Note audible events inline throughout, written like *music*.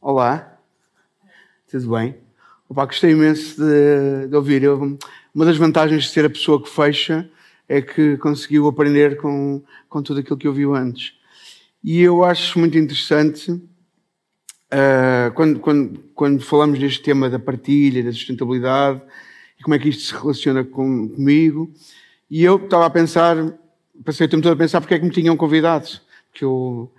Olá, tudo bem? Opa, gostei imenso de, de ouvir. Eu, uma das vantagens de ser a pessoa que fecha é que conseguiu aprender com, com tudo aquilo que ouviu antes. E eu acho muito interessante uh, quando, quando, quando falamos deste tema da partilha, da sustentabilidade e como é que isto se relaciona com, comigo. E eu estava a pensar, passei o tempo todo a pensar porque é que me tinham convidado. Porque eu,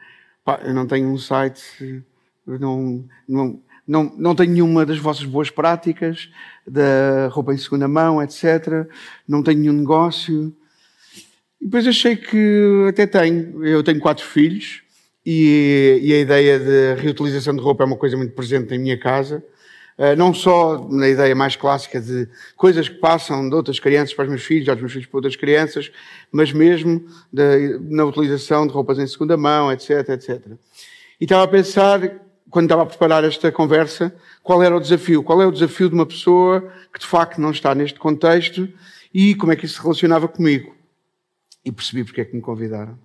pá, eu não tenho um site, não, não, não, não tenho nenhuma das vossas boas práticas, da roupa em segunda mão, etc. Não tenho nenhum negócio. E depois achei que até tenho. Eu tenho quatro filhos e, e a ideia de reutilização de roupa é uma coisa muito presente em minha casa. Uh, não só na ideia mais clássica de coisas que passam de outras crianças para os meus filhos, aos meus filhos para outras crianças, mas mesmo de, na utilização de roupas em segunda mão, etc, etc. E estava a pensar, quando estava a preparar esta conversa, qual era o desafio? Qual é o desafio de uma pessoa que de facto não está neste contexto e como é que isso se relacionava comigo? E percebi porque é que me convidaram.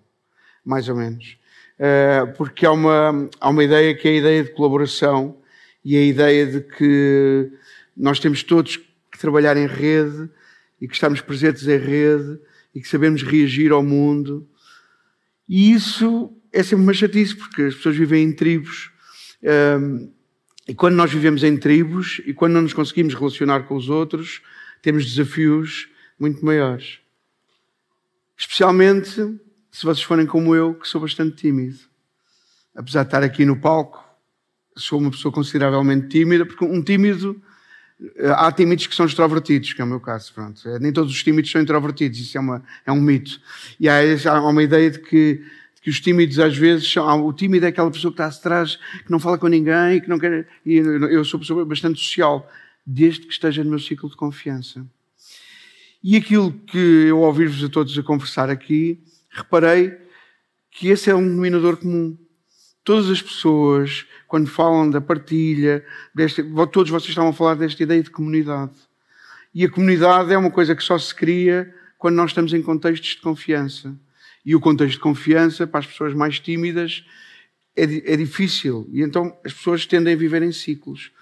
Mais ou menos. Uh, porque há uma, há uma ideia que é a ideia de colaboração e a ideia de que nós temos todos que trabalhar em rede e que estamos presentes em rede e que sabemos reagir ao mundo. E isso é sempre uma chatice, porque as pessoas vivem em tribos. Um, e quando nós vivemos em tribos e quando não nos conseguimos relacionar com os outros, temos desafios muito maiores. Especialmente se vocês forem como eu, que sou bastante tímido. Apesar de estar aqui no palco, sou uma pessoa consideravelmente tímida, porque um tímido. Há tímidos que são extrovertidos, que é o meu caso. Pronto. É, nem todos os tímidos são introvertidos, isso é, uma, é um mito. E há, há uma ideia de que, de que os tímidos, às vezes, são, o tímido é aquela pessoa que está atrás, que não fala com ninguém, que não quer. E eu sou uma pessoa bastante social, desde que esteja no meu ciclo de confiança. E aquilo que eu ouvir-vos a todos a conversar aqui, reparei que esse é um denominador comum. Todas as pessoas, quando falam da partilha, deste, todos vocês estavam a falar desta ideia de comunidade. E a comunidade é uma coisa que só se cria quando nós estamos em contextos de confiança. E o contexto de confiança, para as pessoas mais tímidas, é, é difícil. E então as pessoas tendem a viver em ciclos.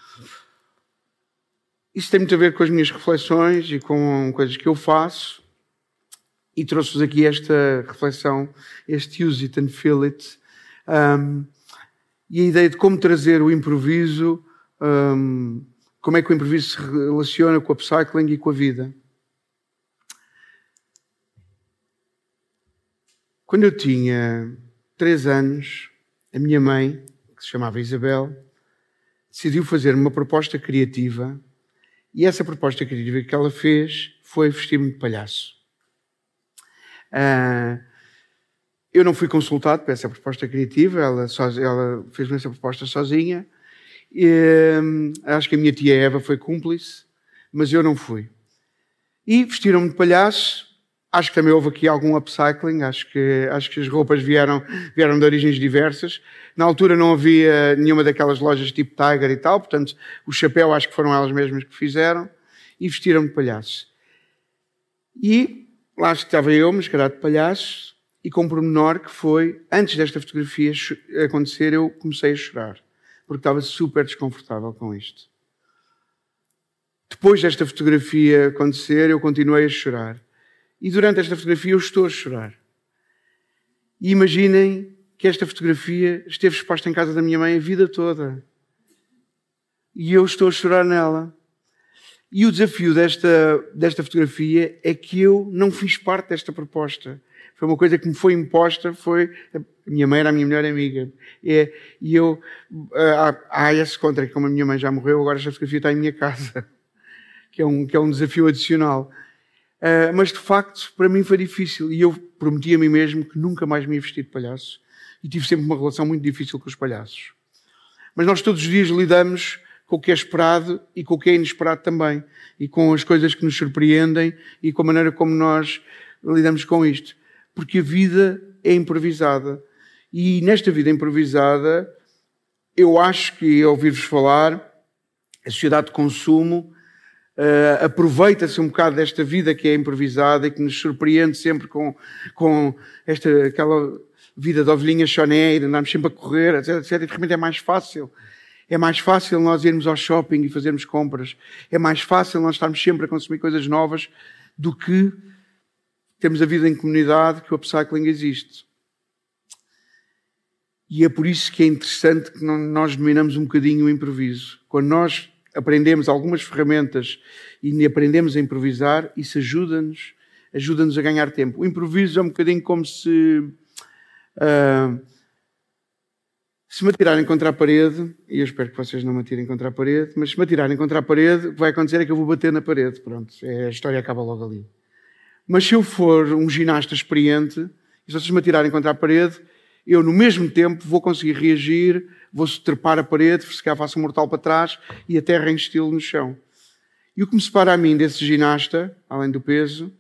Isso tem muito a ver com as minhas reflexões e com coisas que eu faço. E trouxe-vos aqui esta reflexão, este use it and feel it. Um, e a ideia de como trazer o improviso, um, como é que o improviso se relaciona com o upcycling e com a vida. Quando eu tinha três anos, a minha mãe, que se chamava Isabel, decidiu fazer uma proposta criativa e essa proposta criativa que ela fez foi vestir-me de palhaço. Uh, eu não fui consultado para essa proposta criativa, ela, ela fez-me essa proposta sozinha. E, um, acho que a minha tia Eva foi cúmplice, mas eu não fui. E vestiram-me de palhaço. Acho que também houve aqui algum upcycling, acho que, acho que as roupas vieram, vieram de origens diversas. Na altura não havia nenhuma daquelas lojas tipo Tiger e tal, portanto, o chapéu acho que foram elas mesmas que fizeram, e vestiram-me de palhaço. E lá estava eu, mascarado de palhaço, e com um pormenor que foi, antes desta fotografia acontecer, eu comecei a chorar, porque estava super desconfortável com isto. Depois desta fotografia acontecer, eu continuei a chorar. E durante esta fotografia eu estou a chorar. E imaginem que esta fotografia esteve exposta em casa da minha mãe a vida toda. E eu estou a chorar nela. E o desafio desta, desta fotografia é que eu não fiz parte desta proposta. Foi uma coisa que me foi imposta, foi a minha mãe era a minha melhor amiga. E, e eu, há, há esse contra como a minha mãe já morreu, agora esta fotografia está em minha casa. *laughs* Que é um, que é um desafio adicional. Uh, mas de facto, para mim foi difícil. E eu prometi a mim mesmo que nunca mais me ia vestir de palhaço. E tive sempre uma relação muito difícil com os palhaços. Mas nós todos os dias lidamos com o que é esperado e com o que é inesperado também. E com as coisas que nos surpreendem e com a maneira como nós lidamos com isto. Porque a vida é improvisada. E nesta vida improvisada, eu acho que, ao ouvir-vos falar, a sociedade de consumo uh, aproveita-se um bocado desta vida que é improvisada e que nos surpreende sempre com, com esta, aquela vida de ovelhinha choné, de andarmos sempre a correr, etc, etc, e de repente é mais fácil. É mais fácil nós irmos ao shopping e fazermos compras. É mais fácil nós estarmos sempre a consumir coisas novas do que termos a vida em comunidade que o upcycling existe. E é por isso que é interessante que nós dominamos um bocadinho o improviso. Quando nós aprendemos algumas ferramentas e aprendemos a improvisar, isso ajuda-nos ajuda-nos a ganhar tempo. O improviso é um bocadinho como se uh, se me atirarem contra a parede, e eu espero que vocês não me atirem contra a parede, mas se me atirarem contra a parede, o que vai acontecer é que eu vou bater na parede. Pronto, é, a história acaba logo ali. Mas se eu for um ginasta experiente, e se vocês me atirarem contra a parede, eu no mesmo tempo vou conseguir reagir, vou trepar a parede, se calhar faço um mortal para trás e a terra em estilo no chão. E o que me separa a mim desse ginasta, além do peso,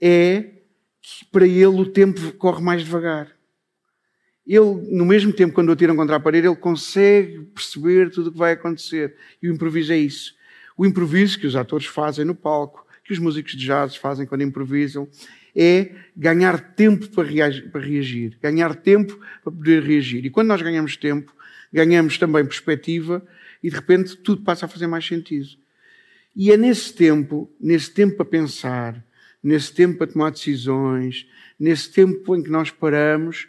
é que para ele o tempo corre mais devagar. Ele, no mesmo tempo, quando o atiram contra a parede, ele consegue perceber tudo o que vai acontecer. E o improviso é isso. O improviso que os atores fazem no palco, que os músicos de jazz fazem quando improvisam, é ganhar tempo para reagir, para reagir, ganhar tempo para poder reagir. E quando nós ganhamos tempo, ganhamos também perspectiva e de repente tudo passa a fazer mais sentido. E é nesse tempo, nesse tempo para pensar, nesse tempo para tomar decisões, nesse tempo em que nós paramos,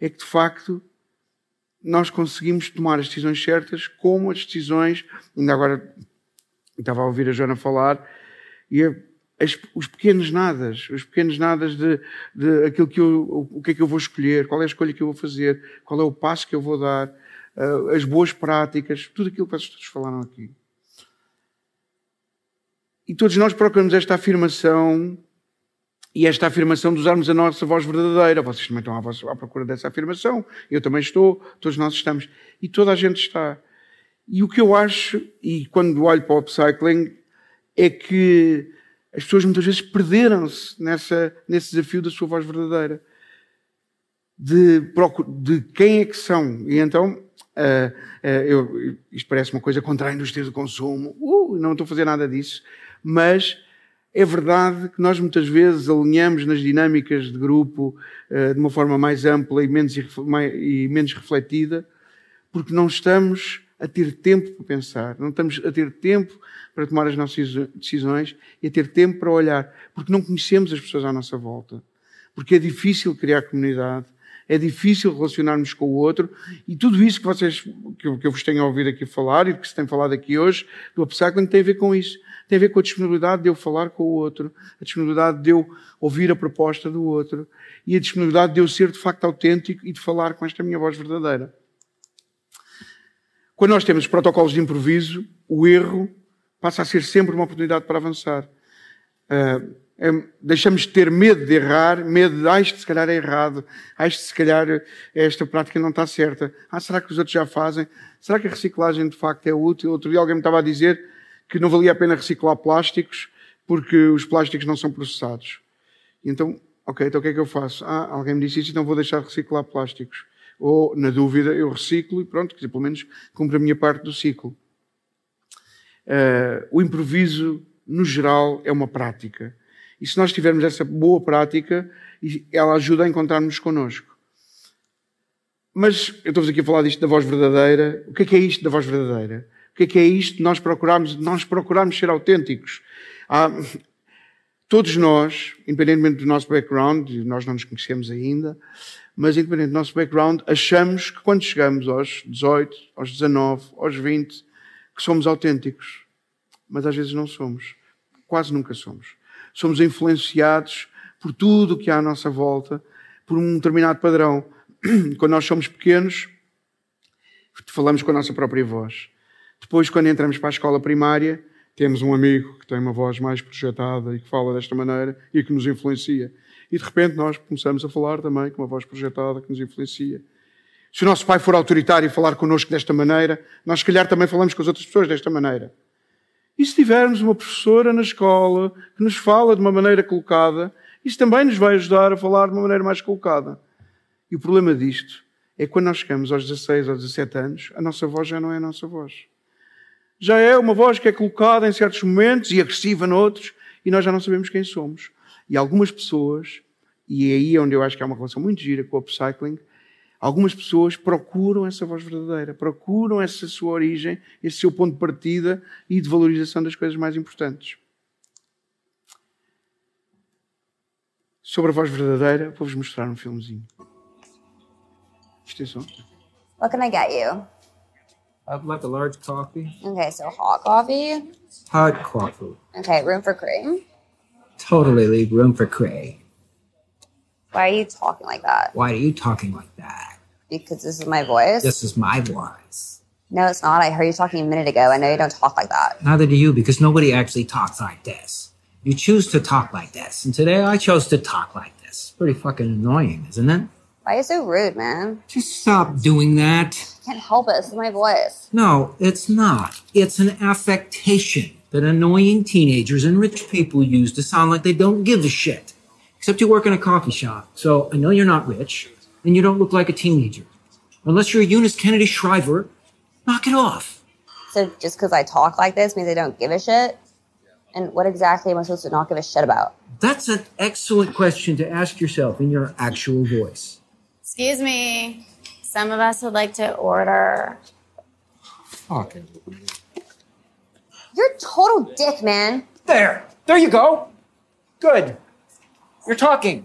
é que de facto nós conseguimos tomar as decisões certas, como as decisões, ainda agora estava a ouvir a Joana falar, e as, os pequenos nadas, os pequenos nadas de, de aquilo que eu, o que é que eu vou escolher, qual é a escolha que eu vou fazer, qual é o passo que eu vou dar, uh, as boas práticas, tudo aquilo que vocês falaram aqui. E todos nós procuramos esta afirmação e esta afirmação de usarmos a nossa voz verdadeira. Vocês também estão à, procura dessa afirmação. Eu também estou, todos nós estamos. E toda a gente está. E o que eu acho, e quando olho para o upcycling, é que as pessoas muitas vezes perderam-se nesse desafio da sua voz verdadeira. De, de quem é que são. E então, uh, uh, eu, isto parece uma coisa contra a indústria do consumo. Uh, não estou a fazer nada disso. Mas é verdade que nós muitas vezes alinhamos nas dinâmicas de grupo uh, de uma forma mais ampla e menos, refletida, porque não estamos a ter tempo para pensar, não estamos a ter tempo para tomar as nossas decisões e a ter tempo para olhar, porque não conhecemos as pessoas à nossa volta, porque é difícil criar comunidade, é difícil relacionarmos com o outro e tudo isso que vocês, que eu vos tenho ouvido aqui falar e que se tem falado aqui hoje do upcycling tem a ver com isso tem a ver com a disponibilidade de eu falar com o outro, a disponibilidade de eu ouvir a proposta do outro e a disponibilidade de eu ser de facto autêntico e de falar com esta minha voz verdadeira. Quando nós temos protocolos de improviso, o erro passa a ser sempre uma oportunidade para avançar. Uh, é, deixamos de ter medo de errar, medo de, ah, isto se calhar é errado, ah, isto se calhar esta prática não está certa, ah, será que os outros já fazem? Será que a reciclagem de facto é útil? Outro dia alguém me estava a dizer que não valia a pena reciclar plásticos porque os plásticos não são processados. Então, ok, então o que é que eu faço? Ah, alguém me disse isso, então vou deixar de reciclar plásticos. Ou, na dúvida, eu reciclo e pronto, que pelo menos cumpro a minha parte do ciclo. Uh, o improviso, no geral, é uma prática. E se nós tivermos essa boa prática, ela ajuda a encontrarmos connosco. Mas eu estou-vos aqui a falar disto da voz verdadeira. O que é que é isto da voz verdadeira? O que é que é isto? Nós procuramos, nós procuramos ser autênticos. Há, todos nós, independentemente do nosso background, nós não nos conhecemos ainda, mas independente do nosso background, achamos que quando chegamos aos 18, aos 19, aos 20, que somos autênticos. Mas às vezes não somos. Quase nunca somos. Somos influenciados por tudo o que há à nossa volta, por um determinado padrão. *clears throat* Quando nós somos pequenos, falamos com a nossa própria voz. Depois, quando entramos para a escola primária, temos um amigo que tem uma voz mais projetada e que fala desta maneira e que nos influencia. E de repente nós começamos a falar também com uma voz projetada que nos influencia. Se o nosso pai for autoritário e falar connosco desta maneira, nós se calhar também falamos com as outras pessoas desta maneira. E se tivermos uma professora na escola que nos fala de uma maneira colocada, isso também nos vai ajudar a falar de uma maneira mais colocada. E o problema disto é que quando nós chegamos aos 16 ou 17 anos, a nossa voz já não é a nossa voz já é uma voz que é colocada em certos momentos e agressiva noutros, e nós já não sabemos quem somos. E algumas pessoas, e é aí onde eu acho que há uma relação muito gira com o upcycling, algumas pessoas procuram essa voz verdadeira, procuram essa sua origem, esse seu ponto de partida e de valorização das coisas mais importantes. Sobre a voz verdadeira, vou-vos mostrar um filmezinho. Isto é só. What can I get you? I'd like a large coffee. Okay, so hot coffee. Hot coffee. Okay, room for cream. Totally leave room for Cray. Why are you talking like that? Why are you talking like that? Because this is my voice? This is my voice. No, it's not. I heard you talking a minute ago. I know you don't talk like that. Neither do you, because nobody actually talks like this. You choose to talk like this, and today I chose to talk like this. Pretty fucking annoying, isn't it? Why are you so rude, man? Just stop doing that. I can't help it. This is my voice. No, it's not. It's an affectation that annoying teenagers and rich people use to sound like they don't give a shit. Except you work in a coffee shop, so I know you're not rich, and you don't look like a teenager. Unless you're Eunice Kennedy Shriver, knock it off. So just because I talk like this means I don't give a shit? And what exactly am I supposed to not give a shit about? That's an excellent question to ask yourself in your actual voice. Excuse me. Some of us would like to order. Fucking. You're a total dick, man. There! There you go! Good. You're talking.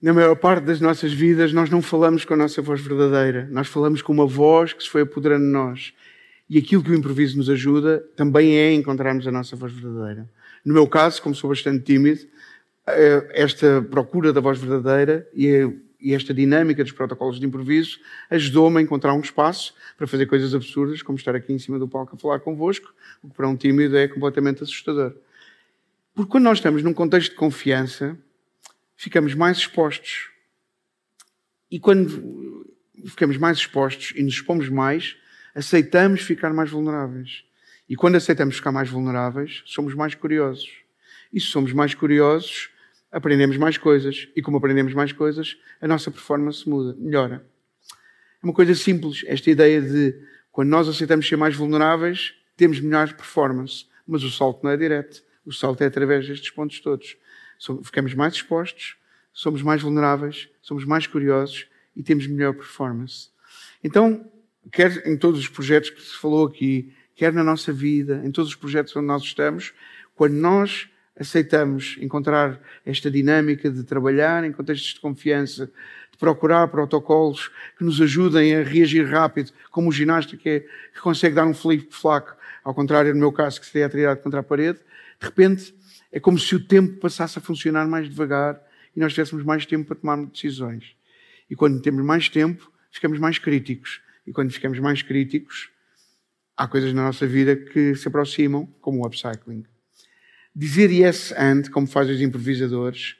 Na maior parte das nossas vidas, nós não falamos com a nossa voz verdadeira. Nós falamos com uma voz que se foi apoderando de nós. E aquilo que o improviso nos ajuda também é encontrarmos a nossa voz verdadeira. No meu caso, como sou bastante tímido, eh, esta procura da voz verdadeira e e esta dinâmica dos protocolos de improviso ajudou-me a encontrar um espaço para fazer coisas absurdas, como estar aqui em cima do palco a falar convosco, o que para um tímido é completamente assustador. Porque quando nós estamos num contexto de confiança, ficamos mais expostos. E quando ficamos mais expostos e nos expomos mais, aceitamos ficar mais vulneráveis. E quando aceitamos ficar mais vulneráveis, somos mais curiosos. E se somos mais curiosos, aprendemos mais coisas. E como aprendemos mais coisas, a nossa performance muda, melhora. É uma coisa simples, esta ideia de quando nós aceitamos ser mais vulneráveis, temos melhor performance. Mas o salto não é direto. O salto é através destes pontos todos. Ficamos mais expostos, somos mais vulneráveis, somos mais curiosos e temos melhor performance. Então, quer em todos os projetos que se falou aqui, quer na nossa vida, em todos os projetos onde nós estamos, quando nós aceitamos encontrar esta dinâmica de trabalhar em contextos de confiança, de procurar protocolos que nos ajudem a reagir rápido, como o ginasta que, é, que consegue dar um flip-flaco, ao contrário, no meu caso, que seria atirado contra a parede, de repente é como se o tempo passasse a funcionar mais devagar e nós tivéssemos mais tempo para tomar decisões. E quando temos mais tempo, ficamos mais críticos. E quando ficamos mais críticos, há coisas na nossa vida que se aproximam, como o upcycling. Dizer yes and, como fazem os improvisadores,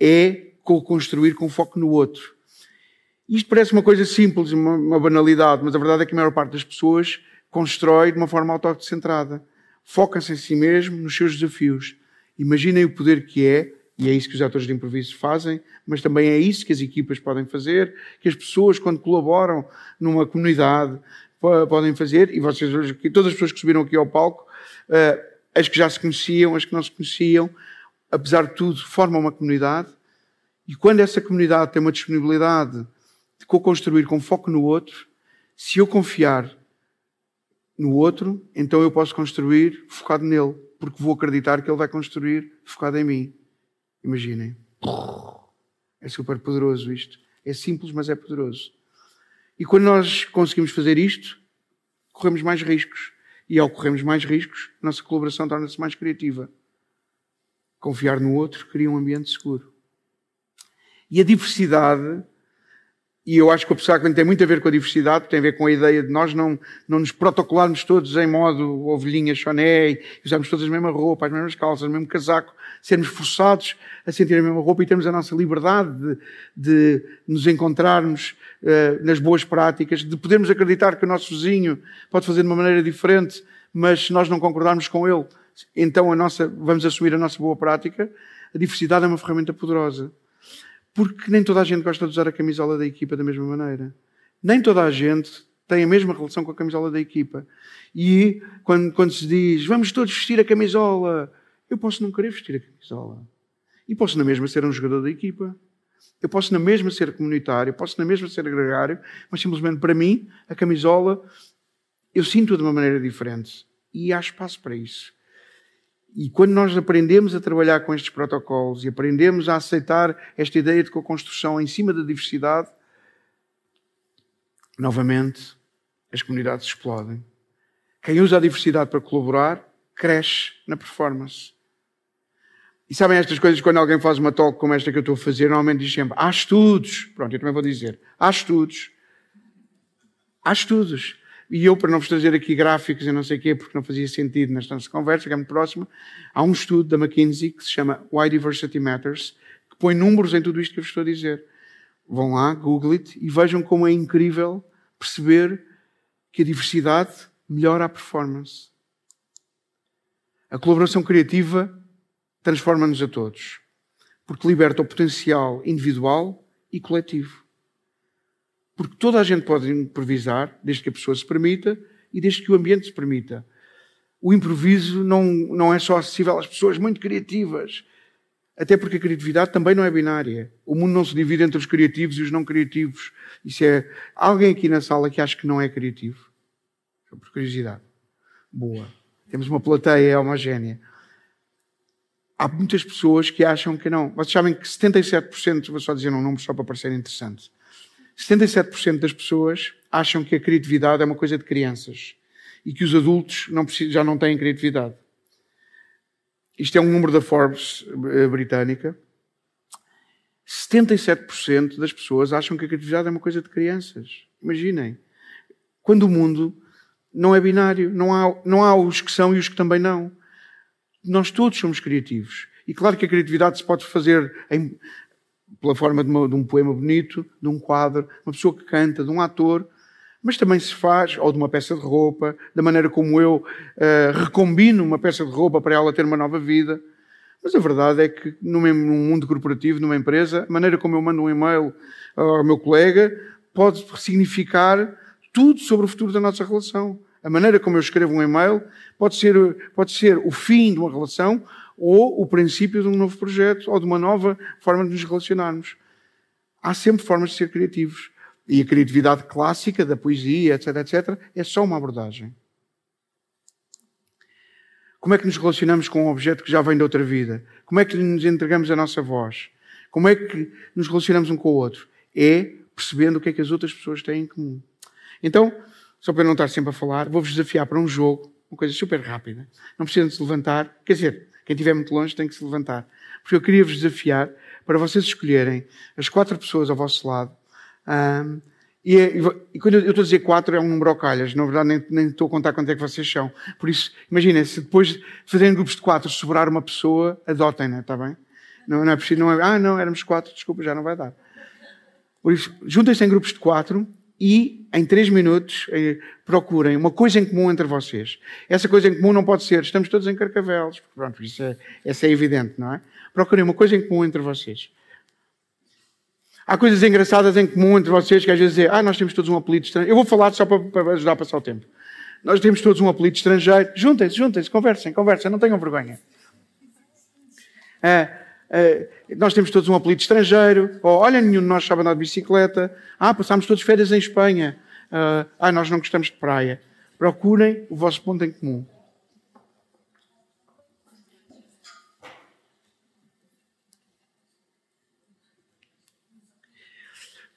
é co-construir com foco no outro. Isto parece uma coisa simples, uma, uma, banalidade, mas a verdade é que a maior parte das pessoas constrói de uma forma autocentrada. Foca-se em si mesmo, nos seus desafios. Imaginem o poder que é, e é isso que os atores de improviso fazem, mas também é isso que as equipas podem fazer, que as pessoas, quando colaboram numa comunidade, podem fazer, e vocês, todas as pessoas que subiram aqui ao palco, uh, as que já se conheciam, as que não se conheciam, apesar de tudo, formam uma comunidade. E quando essa comunidade tem uma disponibilidade de co-construir com foco no outro, se eu confiar no outro, então eu posso construir focado nele, porque vou acreditar que ele vai construir focado em mim. Imaginem. É super poderoso isto. É simples, mas é poderoso. E quando nós conseguimos fazer isto, corremos mais riscos. E ao corrermos mais riscos, nossa colaboração torna-se mais criativa. Confiar no outro cria um ambiente seguro. E a diversidade, e eu acho que o Psychology tem muito a ver com a diversidade, tem a ver com a ideia de nós não, não nos protocolarmos todos em modo ovelhinha choné, usarmos todas a mesma roupa, as mesmas calças, o mesmo casaco, sermos forçados a sentir a mesma roupa e termos a nossa liberdade de, de nos encontrarmos uh, nas boas práticas, de podermos acreditar que o nosso vizinho pode fazer de uma maneira diferente, mas se nós não concordarmos com ele, então a nossa, vamos assumir a nossa boa prática. A diversidade é uma ferramenta poderosa. Porque nem toda a gente gosta de usar a camisola da equipa da mesma maneira. Nem toda a gente tem a mesma relação com a camisola da equipa. E quando, quando se diz, vamos todos vestir a camisola, eu posso não querer vestir a camisola. E posso na mesma ser um jogador da equipa. Eu posso na mesma ser comunitário, posso na mesma ser gregário, mas simplesmente para mim, a camisola, eu sinto de uma maneira diferente. E há espaço para isso. E quando nós aprendemos a trabalhar com estes protocolos e aprendemos a aceitar esta ideia de co-construção em cima da diversidade, novamente as comunidades explodem. Quem usa a diversidade para colaborar cresce na performance. E sabem estas coisas, quando alguém faz uma talk como esta que eu estou a fazer, normalmente diz sempre: há estudos. Pronto, eu também vou dizer: há estudos. Há estudos. E eu, para não vos trazer aqui gráficos e não sei o quê, porque não fazia sentido nesta nossa conversa, que é muito próxima, há um estudo da McKinsey que se chama Why Diversity Matters, que põe números em tudo isto que eu vos estou a dizer. Vão lá, google it e vejam como é incrível perceber que a diversidade melhora a performance. A colaboração criativa transforma-nos a todos, porque liberta o potencial individual e coletivo. Porque toda a gente pode improvisar, desde que a pessoa se permita e desde que o ambiente se permita. O improviso não, não é só acessível às pessoas muito criativas. Até porque a criatividade também não é binária. O mundo não se divide entre os criativos e os não criativos. Isso é. Alguém aqui na sala que acha que não é criativo? Só por curiosidade. Boa. Temos uma plateia homogénea. Há muitas pessoas que acham que não. Vocês sabem que 77%, vou só dizer um número só para parecer interessante, 77% das pessoas acham que a criatividade é uma coisa de crianças e que os adultos não precisam, já não têm criatividade. Isto é um número da Forbes eh, britânica. 77% das pessoas acham que a criatividade é uma coisa de crianças. Imaginem. Quando o mundo não é binário, não há, não há os que são e os que também não. Nós todos somos criativos. E claro que a criatividade se pode fazer em, pela forma de, uma, de, um poema bonito, de um quadro, uma pessoa que canta, de um ator, mas também se faz, ou de uma peça de roupa, da maneira como eu uh, recombino uma peça de roupa para ela ter uma nova vida. Mas a verdade é que num mundo corporativo, numa empresa, a maneira como eu mando um e-mail ao meu colega pode significar tudo sobre o futuro da nossa relação. A maneira como eu escrevo um e-mail pode ser, pode ser o fim de uma relação ou o princípio de um novo projeto ou de uma nova forma de nos relacionarmos. Há sempre formas de ser criativos. E a criatividade clássica da poesia, etc, etc, é só uma abordagem. Como é que nos relacionamos com um objeto que já vem de outra vida? Como é que nos entregamos a nossa voz? Como é que nos relacionamos um com o outro? É percebendo o que é que as outras pessoas têm em comum. Então, só para não estar sempre a falar, vou-vos desafiar para um jogo, uma coisa super rápida. Não precisam se levantar. Quer dizer, quem estiver muito longe tem que se levantar. Porque eu queria vos desafiar para vocês escolherem as quatro pessoas ao vosso lado. Um, e, e, quando eu, estou a dizer quatro, é um número ao calhas. Na verdade, nem, nem estou a contar quanto é que vocês são. Por isso, imaginem, se depois de fazerem grupos de quatro, sobrar uma pessoa, adotem-na, está bem? Não, não é preciso, não é, ah, não, éramos quatro, desculpa, já não vai dar. Por isso, juntem-se em grupos de quatro e, em três minutos, eh, procurem uma coisa em comum entre vocês. Essa coisa em comum não pode ser, estamos todos em carcavelos. Pronto, isso é, isso é evidente, não é? Procurem uma coisa em comum entre vocês. Há coisas engraçadas em comum entre vocês que às vezes ah, nós temos todos um apelido estrangeiro. Eu vou falar só para, para ajudar a passar o tempo. Nós temos todos um apelido estrangeiro. Juntem-se, juntem-se, conversem, conversem, não tenham vergonha. É, Uh, nós temos todos um apelido estrangeiro, ou olha, nenhum de nós sabe andar de bicicleta. Ah, passámos todos férias em Espanha. Ah, nós não gostamos de praia. Procurem o vosso ponto em comum.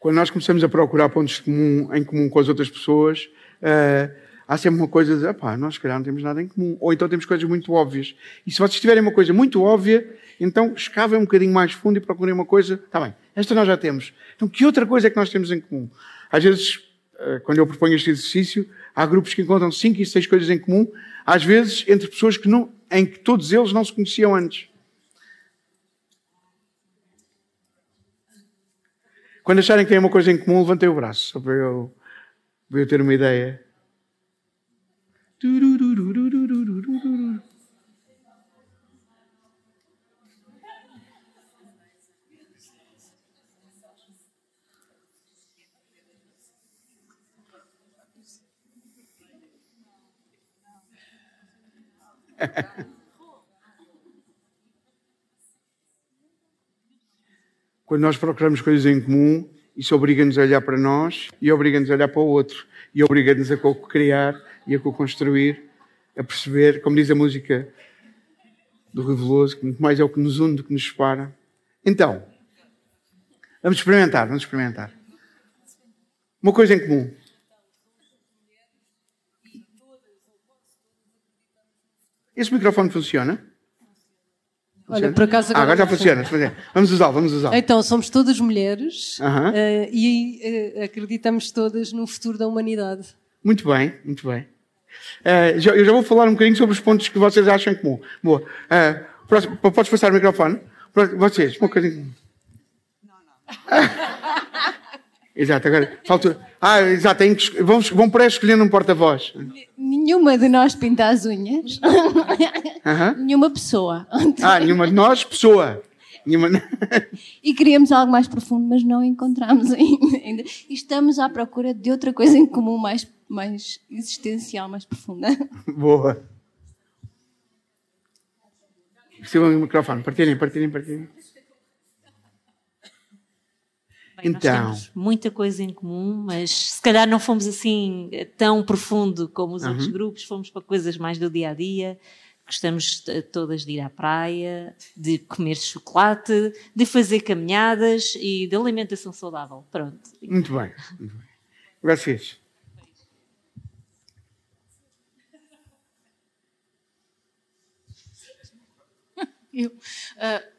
Quando nós começamos a procurar pontos em comum com as outras pessoas, uh, há sempre uma coisa de, pá, nós se calhar não temos nada em comum. Ou então temos coisas muito óbvias. E se vocês tiverem uma coisa muito óbvia, então escavem um bocadinho mais fundo e procurem uma coisa. Está bem, esta nós já temos. Então que outra coisa é que nós temos em comum? Às vezes, eh, quando eu proponho este exercício, há grupos que encontram cinco e seis coisas em comum, às vezes entre pessoas que não, em que todos eles não se conheciam antes. Quando acharem que têm uma coisa em comum, levantem o braço, só para eu, para eu ter uma ideia. *laughs* Quando nós procuramos coisas em comum, isso obriga-nos a olhar para nós e obriga-nos a olhar para o outro e obriga-nos a co-criar e a co-construir, a perceber, como diz a música do Rui Veloso, que muito mais é o que nos une do que nos separa. Então, vamos experimentar, vamos experimentar. Uma coisa em comum. Esse microfone funciona? Olha, por acaso Ah, agora já funciona. Vamos usá-lo, vamos usá-lo. Então, somos todas mulheres Aham. eh, e eh, acreditamos todas no futuro da humanidade. Muito bem, muito bem. Eh, já- eu já vou falar um bocadinho sobre os pontos que vocês acham em comum. Boa. Eh, próximo- podes passar o microfone? Vocês, uma coisa em comum. Exato, agora falta. Ah, exato, tem que es- vão, vão para escolhendo um porta-voz. Nenhuma de nós pinta as unhas. *laughs* Nenhuma pessoa. Ah, nenhuma de nós, pessoa. Nenhuma... *laughs* E queríamos algo mais profundo, mas não encontramos ainda. E estamos à procura de outra coisa em comum mais, mais existencial, mais profunda. Boa. Recebam o microfone. Partilhem, partilhem, partilhem. Bem, nós Então. temos muita coisa em comum, mas se calhar não fomos assim eh, tão profundo como os Uhum. outros grupos, fomos para coisas mais do dia a dia. Gostamos eh, todas de ir à praia, de comer chocolate, de fazer caminhadas e de alimentação saudável. Pronto. Muito bem. Muito bem. Eu,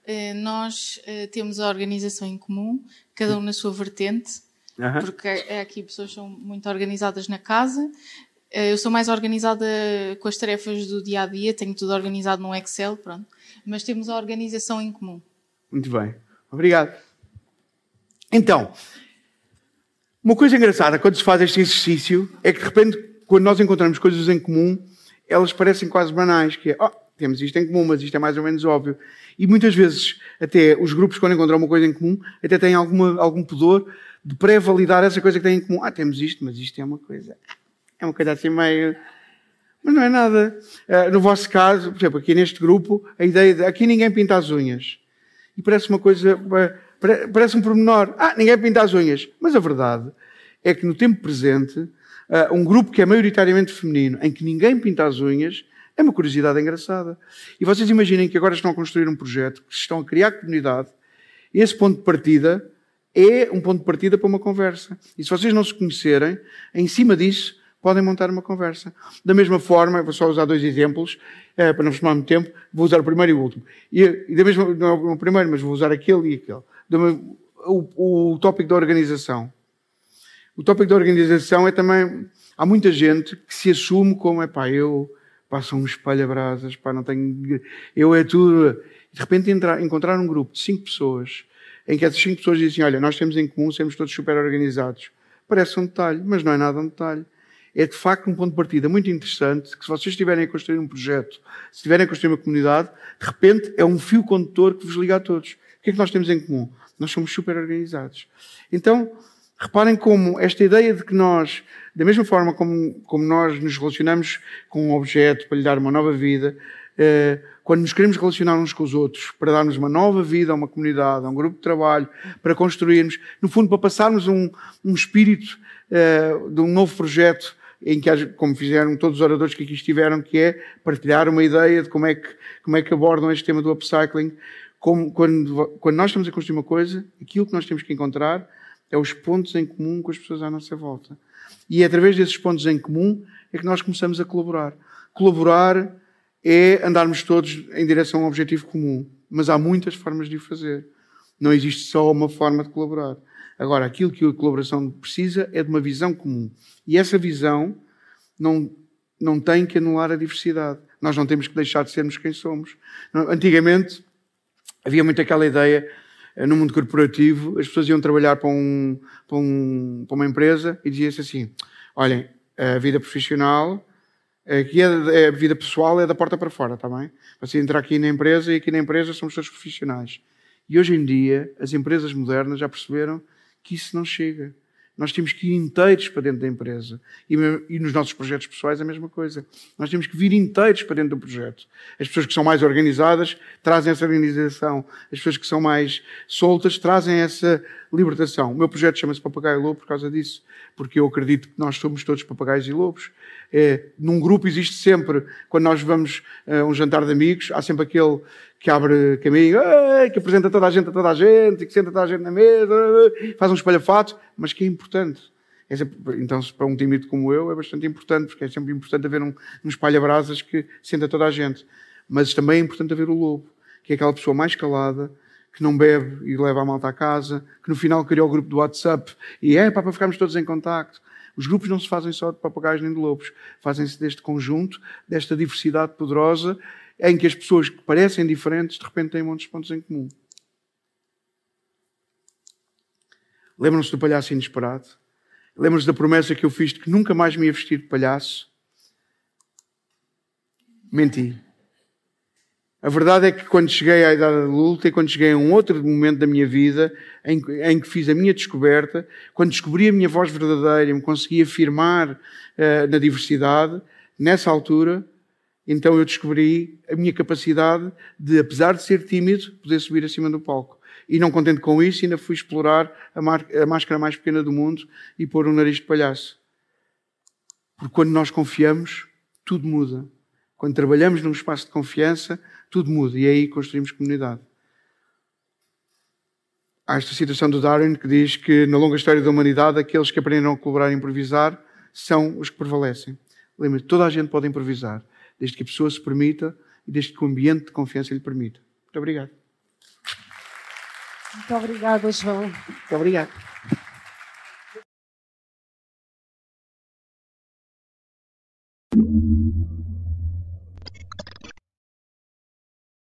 eh, nós eh, temos a organização em comum, cada um na sua vertente, Aham. porque é aqui pessoas são muito organizadas na casa. Eh, eu sou mais organizada com as tarefas do dia a dia, tenho tudo organizado no Excel, pronto. Mas temos a organização em comum. Muito bem. Obrigado. Então, uma coisa engraçada quando se faz este exercício é que de repente, quando nós encontramos coisas em comum, elas parecem quase banais, que é, oh, temos isto em comum, mas isto é mais ou menos óbvio. E muitas vezes, até os grupos, quando encontram uma coisa em comum, até têm alguma, algum pudor de pré-validar essa coisa que têm em comum. Ah, temos isto, mas isto é uma coisa. É uma coisa assim meio. Mas não é nada. Ah, no vosso caso, por exemplo, aqui neste grupo, a ideia de aqui ninguém pinta as unhas. E parece uma coisa, pare- parece um pormenor. Ah, ninguém pinta as unhas. Mas a verdade é que no tempo presente, ah, um grupo que é maioritariamente feminino, em que ninguém pinta as unhas, é uma curiosidade engraçada. E vocês imaginem que agora estão a construir um projeto, que estão a criar comunidade, e esse ponto de partida é um ponto de partida para uma conversa. E se vocês não se conhecerem, em cima disso, podem montar uma conversa. Da mesma forma, vou só usar dois exemplos, eh, para não vos tomar muito tempo, vou usar o primeiro e o último. E, e da mesma, não é o primeiro, mas vou usar aquele e aquele. O, o tópico da organização. O tópico da organização é também, há muita gente que se assume como, é pá, eu passo um espalha-brasas, pá, não tenho, eu é tudo. De repente entrar, encontrar um grupo de cinco pessoas, em que essas cinco pessoas dizem, olha, nós temos em comum, somos todos super organizados. Parece um detalhe, mas não é nada um detalhe. É de facto um ponto de partida muito interessante, que se vocês estiverem a construir um projeto, se estiverem a construir uma comunidade, de repente é um fio condutor que vos liga a todos. O que é que nós temos em comum? Nós somos super organizados. Então, reparem como esta ideia de que nós, da mesma forma como, como nós nos relacionamos com um objeto para lhe dar uma nova vida, eh, quando nos queremos relacionar uns com os outros, para darmos uma nova vida a uma comunidade, a um grupo de trabalho, para construirmos, no fundo, para passarmos um, um espírito eh, de um novo projeto em que, como fizeram todos os oradores que aqui estiveram, que é partilhar uma ideia de como é que, como é que abordam este tema do upcycling. Como, quando, quando nós estamos a construir uma coisa, aquilo que nós temos que encontrar é os pontos em comum com as pessoas à nossa volta. E é através desses pontos em comum é que nós começamos a colaborar. Colaborar é andarmos todos em direção a um objetivo comum. Mas há muitas formas de o fazer. Não existe só uma forma de colaborar. Agora, aquilo que a colaboração precisa é de uma visão comum. E essa visão não, não tem que anular a diversidade. Nós não temos que deixar de sermos quem somos. Antigamente, havia muito aquela ideia, no mundo corporativo, as pessoas iam trabalhar para, um, para, um, para uma empresa e dizia-se assim: olhem, a vida profissional, aqui é, é a vida pessoal é da porta para fora, está bem? Você entra aqui na empresa e aqui na empresa somos todos profissionais. E hoje em dia, as empresas modernas já perceberam que isso não chega. Nós temos que ir inteiros para dentro da empresa. E, e, nos nossos projetos pessoais a mesma coisa. Nós temos que vir inteiros para dentro do projeto. As pessoas que são mais organizadas trazem essa organização. As pessoas que são mais soltas trazem essa libertação. O meu projeto chama-se Papagaio Lobo por causa disso. Porque eu acredito que nós somos todos papagaios e lobos. É, num grupo existe sempre, quando nós vamos a um jantar de amigos, há sempre aquele que abre caminho, que apresenta toda a gente a toda a gente, que senta toda a gente na mesa, faz um espalhafato, mas que é importante. É sempre, então, para um tímido como eu, é bastante importante, porque é sempre importante haver um, um espalha-brasas que senta toda a gente. Mas também é importante haver o lobo, que é aquela pessoa mais calada, que não bebe e leva a malta à casa, que no final criou o grupo do WhatsApp e é para ficarmos todos em contacto. Os grupos não se fazem só de papagaios nem de lobos, fazem-se deste conjunto, desta diversidade poderosa em que as pessoas que parecem diferentes de repente têm muitos pontos em comum. Lembram-se do palhaço inesperado? Lembram-se da promessa que eu fiz de que nunca mais me ia vestir de palhaço? Menti. A verdade é que quando cheguei à idade adulta e quando cheguei a um outro momento da minha vida em, em que fiz a minha descoberta, quando descobri a minha voz verdadeira e me consegui afirmar uh, na diversidade, nessa altura então eu descobri a minha capacidade de, apesar de ser tímido, poder subir acima do palco. E não contente com isso, ainda fui explorar a, a máscara mais pequena do mundo e pôr um nariz de palhaço. Porque quando nós confiamos, tudo muda. Quando trabalhamos num espaço de confiança, tudo muda. E aí construímos comunidade. Há esta citação do Darwin que diz que na longa história da humanidade, aqueles que aprenderam a colaborar e improvisar são os que prevalecem. Lembre, toda a gente pode improvisar desde que a pessoa se permita e desde que o ambiente de confiança lhe permita. Muito obrigado. Muito obrigada, João. Muito obrigado.